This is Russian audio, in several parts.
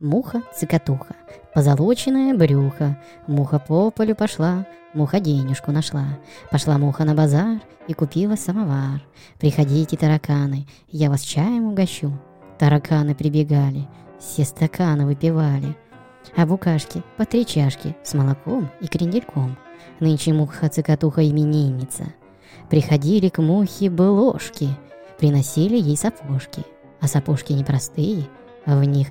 Муха-цикатуха, позолоченное брюхо. Муха по полю пошла, муха денежку нашла. Пошла муха на базар и купила самовар. Приходите, тараканы, я вас чаем угощу. Тараканы прибегали, все стаканы выпивали. А букашки по три чашки с молоком и крендельком. Нынче муха-цикатуха именинница. Приходили к мухе былошки, приносили ей сапожки. А сапожки непростые, а в них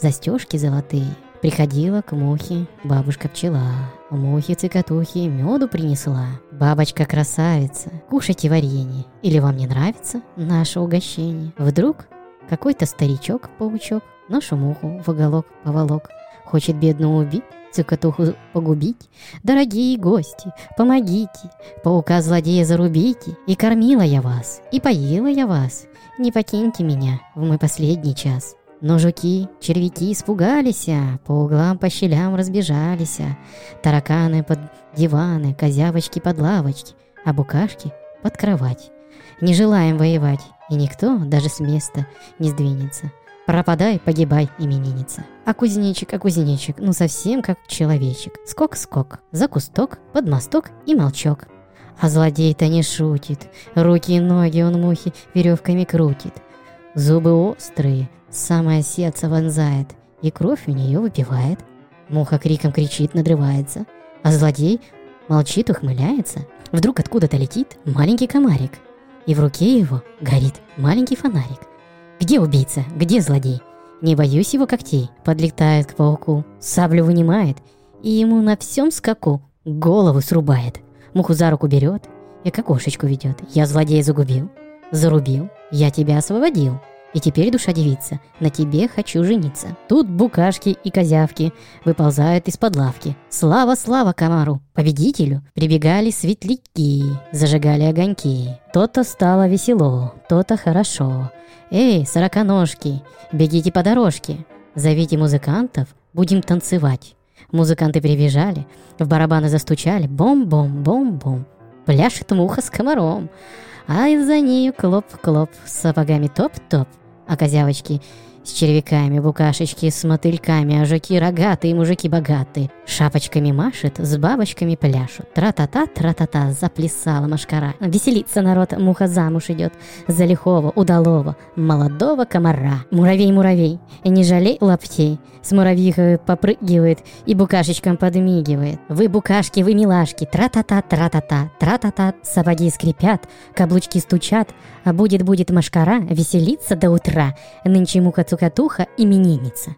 застежки золотые. Приходила к мухе бабушка-пчела. Мухе-цикатухе меду принесла. Бабочка-красавица, кушайте варенье. Или вам не нравится наше угощение? Вдруг какой-то старичок-паучок нашу муху в уголок поволок. Хочет бедную убить, цикатуху погубить. Дорогие гости, помогите, паука-злодея зарубите. И кормила я вас, и поила я вас. Не покиньте меня в мой последний час. Но жуки, червяки испугались, а по углам, по щелям разбежались, а тараканы под диваны, козявочки под лавочки, а букашки под кровать. Не желаем воевать, и никто даже с места не сдвинется. Пропадай, погибай, именинница. А кузнечик, а кузнечик, ну совсем как человечек. Скок-скок, за кусток, под мосток и молчок. А злодей-то не шутит, руки и ноги он мухи веревками крутит. Зубы острые, самое сердце вонзает, и кровь у нее выпивает. Муха криком кричит, надрывается, а злодей молчит, ухмыляется. Вдруг откуда-то летит маленький комарик, и в руке его горит маленький фонарик. Где убийца? Где злодей? Не боюсь его когтей. Подлетает к пауку, саблю вынимает, и ему на всем скаку голову срубает. Муху за руку берет и к окошечку ведет. Я злодея загубил, зарубил, я тебя освободил. И теперь, душа девица, на тебе хочу жениться. Тут букашки и козявки выползают из-под лавки. Слава, слава комару, победителю! Прибегали светляки, зажигали огоньки. То-то стало весело, то-то хорошо. Эй, сороконожки, бегите по дорожке. Зовите музыкантов, будем танцевать. Музыканты прибежали, в барабаны застучали. Бом-бом-бом-бом. Пляшет муха с комаром. А за нею клоп-клоп, сапогами топ-топ. А козявочки с червяками, букашечки с мотыльками, а жуки рогатые, мужики богатые. Шапочками машет, с бабочками пляшут. Тра-та-та, тра-та-та, заплясала машкара. Веселится народ, муха замуж идет. За лихого, удалого, молодого комара. Муравей-муравей, не жалей лаптей. С муравьихой попрыгивает и букашечкам подмигивает. Вы букашки, вы милашки, тра-та-та, тра-та-та, тра-та-та. Сапоги скрипят, каблучки стучат, а будет-будет машкара, веселиться до утра. Нынче муха цукатуха именинница.